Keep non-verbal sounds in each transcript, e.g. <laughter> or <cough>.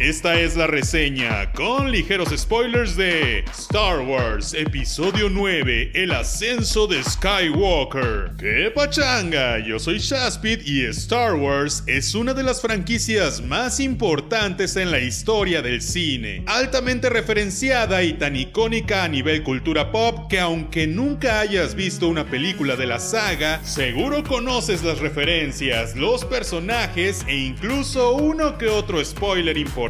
Esta es la reseña con ligeros spoilers de Star Wars Episodio 9, El ascenso de Skywalker. ¡Qué pachanga! Yo soy Shaspid y Star Wars es una de las franquicias más importantes en la historia del cine, altamente referenciada y tan icónica a nivel cultura pop que aunque nunca hayas visto una película de la saga, seguro conoces las referencias, los personajes e incluso uno que otro spoiler importante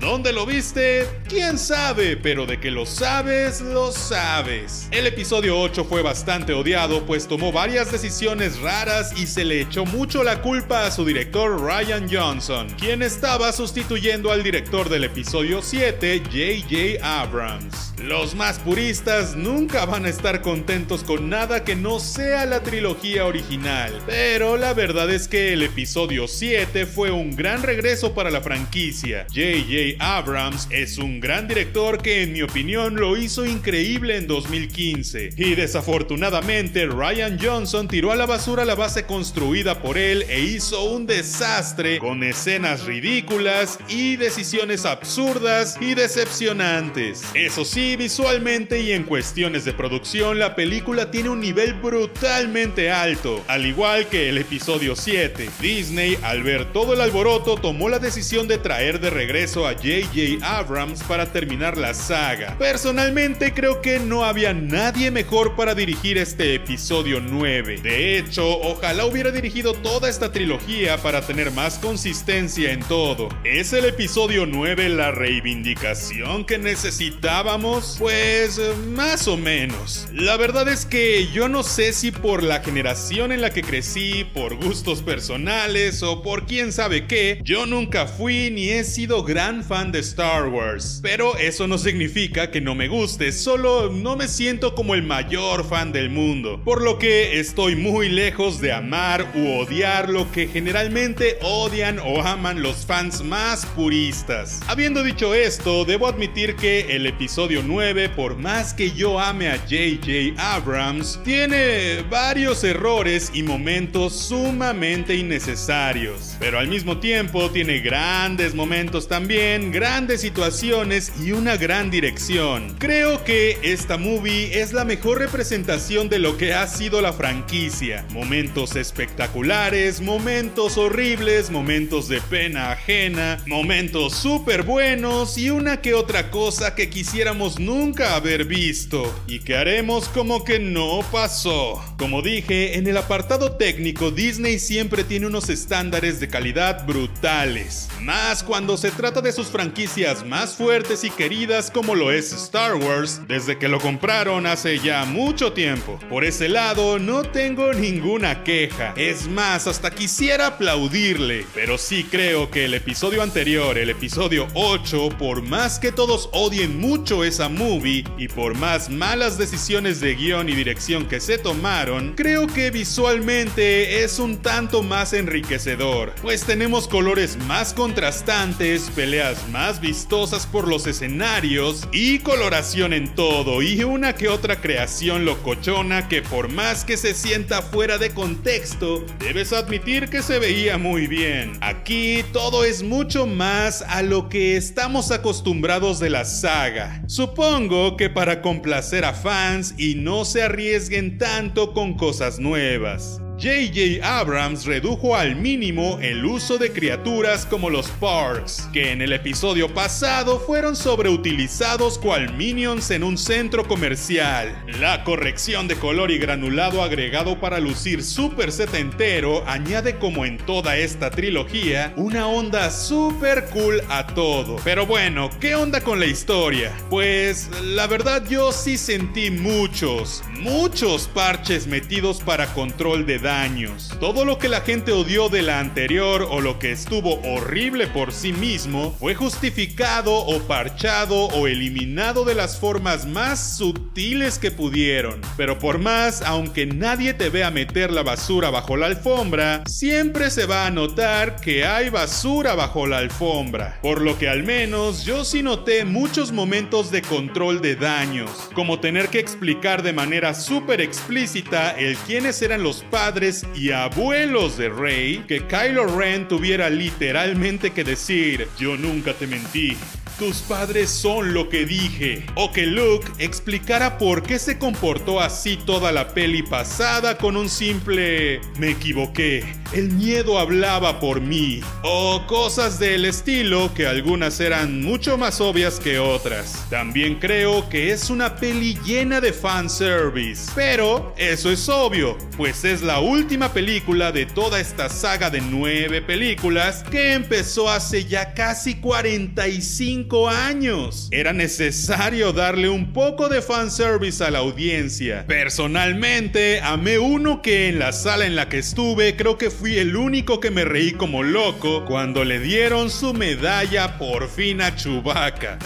¿Dónde lo viste? ¿Quién sabe? Pero de que lo sabes, lo sabes. El episodio 8 fue bastante odiado pues tomó varias decisiones raras y se le echó mucho la culpa a su director Ryan Johnson, quien estaba sustituyendo al director del episodio 7, J.J. Abrams. Los más puristas nunca van a estar contentos con nada que no sea la trilogía original, pero la verdad es que el episodio 7 fue un gran regreso para la franquicia J.J. Abrams es un gran director que en mi opinión lo hizo increíble en 2015 y desafortunadamente Ryan Johnson tiró a la basura la base construida por él e hizo un desastre con escenas ridículas y decisiones absurdas y decepcionantes. Eso sí, visualmente y en cuestiones de producción la película tiene un nivel brutalmente alto, al igual que el episodio 7. Disney al ver todo el alboroto tomó la decisión de traer de regreso a J.J. Abrams para terminar la saga. Personalmente creo que no había nadie mejor para dirigir este episodio 9. De hecho, ojalá hubiera dirigido toda esta trilogía para tener más consistencia en todo. ¿Es el episodio 9 la reivindicación que necesitábamos? Pues más o menos. La verdad es que yo no sé si por la generación en la que crecí, por gustos personales o por quién sabe qué, yo nunca fui ni he sido gran fan de Star Wars, pero eso no significa que no me guste, solo no me siento como el mayor fan del mundo, por lo que estoy muy lejos de amar u odiar lo que generalmente odian o aman los fans más puristas. Habiendo dicho esto, debo admitir que el episodio 9, por más que yo ame a JJ Abrams, tiene varios errores y momentos sumamente innecesarios, pero al mismo tiempo tiene grandes momentos también, grandes situaciones y una gran dirección. Creo que esta movie es la mejor representación de lo que ha sido la franquicia. Momentos espectaculares, momentos horribles, momentos de pena ajena, momentos súper buenos y una que otra cosa que quisiéramos nunca haber visto y que haremos como que no pasó. Como dije, en el apartado técnico Disney siempre tiene unos estándares de calidad brutales, más cuando se trata de sus franquicias más fuertes y queridas como lo es Star Wars desde que lo compraron hace ya mucho tiempo. Por ese lado no tengo ninguna queja, es más, hasta quisiera aplaudirle, pero sí creo que el episodio anterior, el episodio 8, por más que todos odien mucho esa movie y por más malas decisiones de guion y dirección que se tomaron, creo que visualmente es un tanto más enriquecedor, pues tenemos colores más contrastantes peleas más vistosas por los escenarios y coloración en todo y una que otra creación locochona que por más que se sienta fuera de contexto, debes admitir que se veía muy bien. Aquí todo es mucho más a lo que estamos acostumbrados de la saga. Supongo que para complacer a fans y no se arriesguen tanto con cosas nuevas. J.J. Abrams redujo al mínimo el uso de criaturas como los Parks, que en el episodio pasado fueron sobreutilizados cual minions en un centro comercial. La corrección de color y granulado agregado para lucir super setentero añade como en toda esta trilogía una onda super cool a todo. Pero bueno, ¿qué onda con la historia? Pues la verdad yo sí sentí muchos, muchos parches metidos para control de años. Todo lo que la gente odió de la anterior o lo que estuvo horrible por sí mismo fue justificado o parchado o eliminado de las formas más sutiles que pudieron. Pero por más, aunque nadie te vea meter la basura bajo la alfombra, siempre se va a notar que hay basura bajo la alfombra. Por lo que al menos yo sí noté muchos momentos de control de daños, como tener que explicar de manera manera súper explícita el quiénes eran los padres y abuelos de Rey, que Kylo Ren tuviera literalmente que decir, yo nunca te mentí, tus padres son lo que dije. O que Luke explicara por qué se comportó así toda la peli pasada con un simple me equivoqué. El miedo hablaba por mí. O cosas del estilo que algunas eran mucho más obvias que otras. También creo que es una peli llena de fanservice. Pero eso es obvio, pues es la última película de toda esta saga de nueve películas que empezó hace ya casi 45 años. Era necesario darle un poco de fanservice a la audiencia. Personalmente, amé uno que en la sala en la que estuve creo que fui el único que me reí como loco cuando le dieron su medalla por fin a Chewbacca.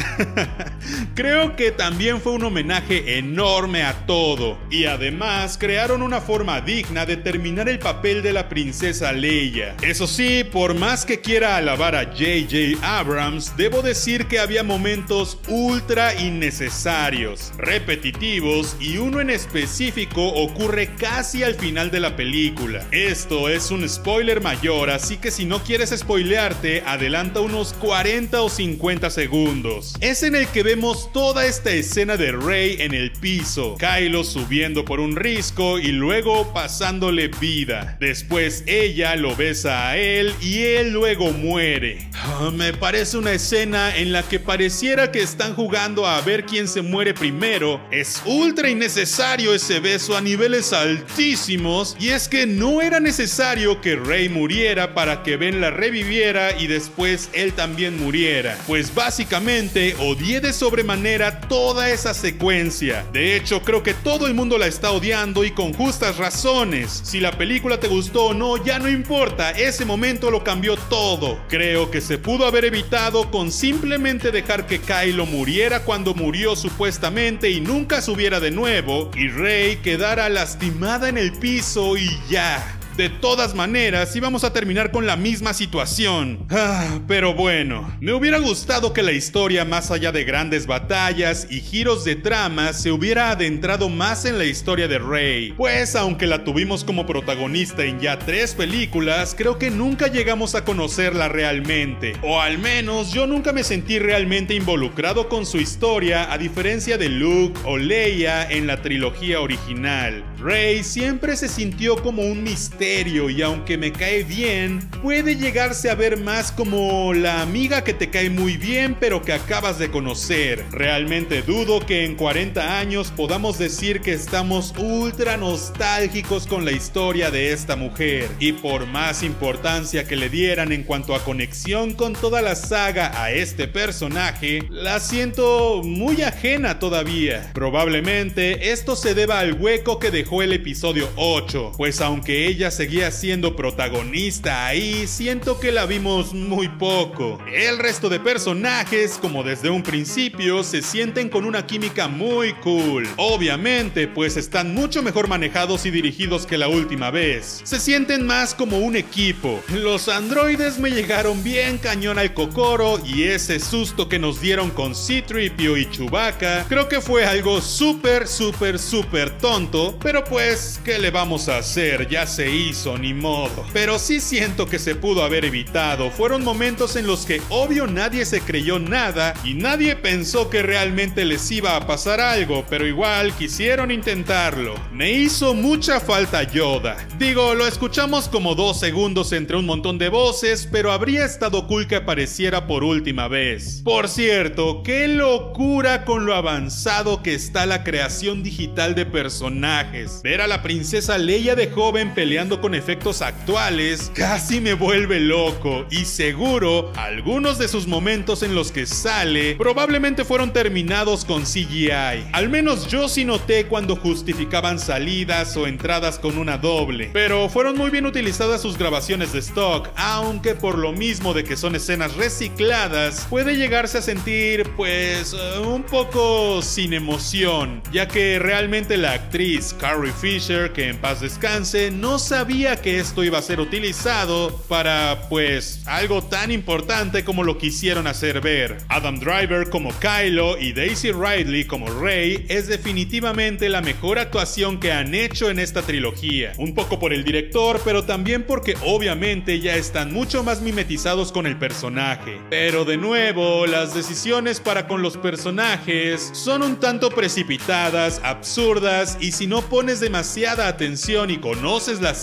<laughs> creo que también fue un homenaje enorme a todo. Y además crearon una forma digna de terminar el papel de la princesa Leia. Eso sí, por más que quiera alabar a JJ Abrams, debo decir había momentos ultra innecesarios, repetitivos y uno en específico ocurre casi al final de la película. Esto es un spoiler mayor, así que si no quieres spoilearte, adelanta unos 40 o 50 segundos. Es en el que vemos toda esta escena de Rey en el piso, Kylo subiendo por un risco y luego pasándole vida. Después ella lo besa a él y él luego muere. Ah, me parece una escena en la que pareciera que están jugando a ver quién se muere primero, es ultra innecesario ese beso a niveles altísimos y es que no era necesario que Rey muriera para que Ben la reviviera y después él también muriera, pues básicamente odié de sobremanera toda esa secuencia. De hecho, creo que todo el mundo la está odiando y con justas razones. Si la película te gustó o no, ya no importa, ese momento lo cambió todo. Creo que se pudo haber evitado con simplemente dejar que Kylo muriera cuando murió supuestamente y nunca subiera de nuevo, y Rey quedara lastimada en el piso y ya. De todas maneras, íbamos a terminar con la misma situación. Ah, pero bueno, me hubiera gustado que la historia, más allá de grandes batallas y giros de trama, se hubiera adentrado más en la historia de Rey. Pues aunque la tuvimos como protagonista en ya tres películas, creo que nunca llegamos a conocerla realmente. O al menos yo nunca me sentí realmente involucrado con su historia, a diferencia de Luke o Leia en la trilogía original. Rey siempre se sintió como un misterio y aunque me cae bien, puede llegarse a ver más como la amiga que te cae muy bien pero que acabas de conocer. Realmente dudo que en 40 años podamos decir que estamos ultra nostálgicos con la historia de esta mujer. Y por más importancia que le dieran en cuanto a conexión con toda la saga a este personaje, la siento muy ajena todavía. Probablemente esto se deba al hueco que dejó el episodio 8, pues aunque ella seguía siendo protagonista ahí, siento que la vimos muy poco. El resto de personajes, como desde un principio, se sienten con una química muy cool. Obviamente, pues están mucho mejor manejados y dirigidos que la última vez. Se sienten más como un equipo. Los androides me llegaron bien cañón al cocoro y ese susto que nos dieron con C-Tripio y Chewbacca, creo que fue algo súper, súper, súper tonto, pero pues, ¿qué le vamos a hacer? Ya se hizo, ni modo. Pero sí siento que se pudo haber evitado. Fueron momentos en los que obvio nadie se creyó nada y nadie pensó que realmente les iba a pasar algo, pero igual quisieron intentarlo. Me hizo mucha falta Yoda. Digo, lo escuchamos como dos segundos entre un montón de voces, pero habría estado cool que apareciera por última vez. Por cierto, qué locura con lo avanzado que está la creación digital de personajes. Ver a la princesa Leia de joven peleando con efectos actuales casi me vuelve loco y seguro algunos de sus momentos en los que sale probablemente fueron terminados con CGI. Al menos yo sí noté cuando justificaban salidas o entradas con una doble, pero fueron muy bien utilizadas sus grabaciones de stock, aunque por lo mismo de que son escenas recicladas, puede llegarse a sentir pues un poco sin emoción, ya que realmente la actriz Carrie Fisher, que en paz descanse, no sabe sabía que esto iba a ser utilizado para, pues, algo tan importante como lo quisieron hacer ver. Adam Driver como Kylo y Daisy Ridley como Rey es definitivamente la mejor actuación que han hecho en esta trilogía. Un poco por el director, pero también porque obviamente ya están mucho más mimetizados con el personaje. Pero de nuevo, las decisiones para con los personajes son un tanto precipitadas, absurdas y si no pones demasiada atención y conoces la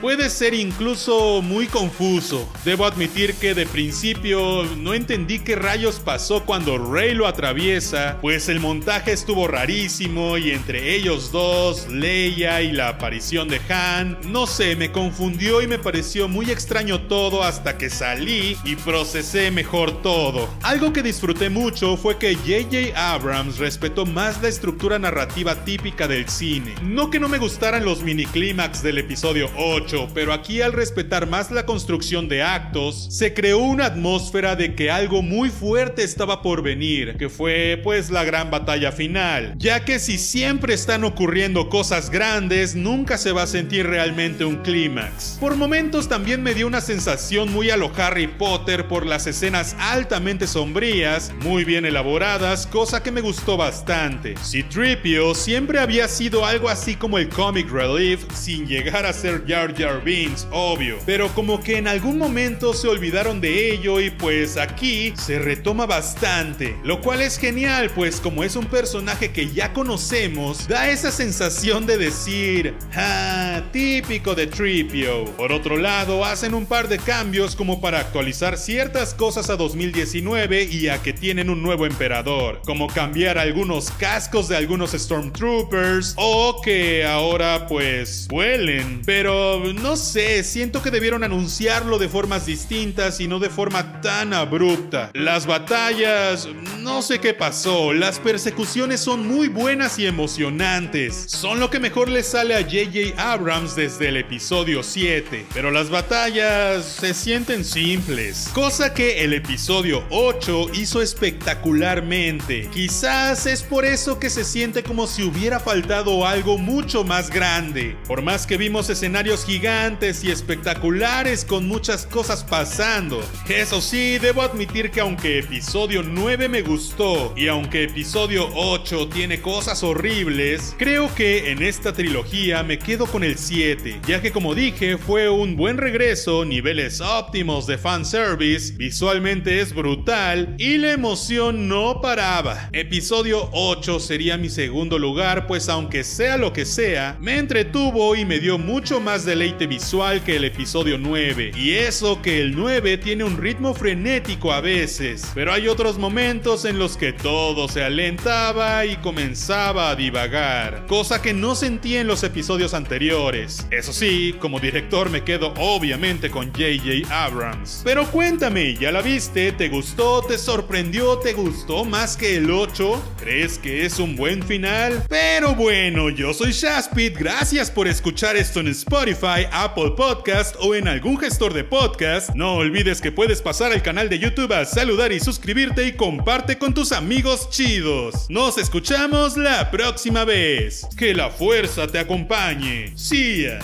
puede ser incluso muy confuso. Debo admitir que de principio no entendí qué rayos pasó cuando Rey lo atraviesa, pues el montaje estuvo rarísimo y entre ellos dos, Leia y la aparición de Han, no sé, me confundió y me pareció muy extraño todo hasta que salí y procesé mejor todo. Algo que disfruté mucho fue que JJ Abrams respetó más la estructura narrativa típica del cine. No que no me gustaran los mini clímax del episodio 8, pero aquí al respetar más la construcción de actos, se creó una atmósfera de que algo muy fuerte estaba por venir, que fue pues la gran batalla final, ya que si siempre están ocurriendo cosas grandes, nunca se va a sentir realmente un clímax. Por momentos también me dio una sensación muy a lo Harry Potter por las escenas altamente sombrías, muy bien elaboradas, cosa que me gustó bastante. Si Tripio siempre había sido algo así como el comic relief, sin llegar a ser Jar Jar Binks, obvio, pero como que en algún momento se olvidaron de ello y pues aquí se retoma bastante, lo cual es genial, pues como es un personaje que ya conocemos, da esa sensación de decir, ah, típico de Tripio. Por otro lado, hacen un par de cambios como para actualizar ciertas cosas a 2019 y a que tienen un nuevo emperador, como cambiar algunos cascos de algunos Stormtroopers o que ahora pues vuelen. Pero no sé, siento que debieron anunciarlo de formas distintas y no de forma tan abrupta. Las batallas, no sé qué pasó, las persecuciones son muy buenas y emocionantes. Son lo que mejor le sale a JJ Abrams desde el episodio 7. Pero las batallas se sienten simples, cosa que el episodio 8 hizo espectacularmente. Quizás es por eso que se siente como si hubiera faltado algo mucho más grande. Por más que vimos escenarios gigantes y espectaculares con muchas cosas pasando. Eso sí, debo admitir que aunque episodio 9 me gustó y aunque episodio 8 tiene cosas horribles, creo que en esta trilogía me quedo con el 7, ya que como dije fue un buen regreso, niveles óptimos de fanservice, visualmente es brutal y la emoción no paraba. Episodio 8 sería mi segundo lugar, pues aunque sea lo que sea, me entretuvo y me dio mucho más deleite visual que el episodio 9. Y eso que el 9 tiene un ritmo frenético a veces, pero hay otros momentos en los que todo se alentaba y comenzaba a divagar, cosa que no sentí en los episodios anteriores. Eso sí, como director me quedo obviamente con JJ Abrams. Pero cuéntame, ¿ya la viste? ¿Te gustó? ¿Te sorprendió? ¿Te gustó más que el 8? ¿Crees que es un buen final? Pero bueno, yo soy Shaspit, gracias por escuchar esto en Spotify, Apple Podcast o en algún gestor de podcast. No olvides que puedes pasar al canal de YouTube a saludar y suscribirte y comparte con tus amigos chidos. Nos escuchamos la próxima vez. Que la fuerza te acompañe. Ya.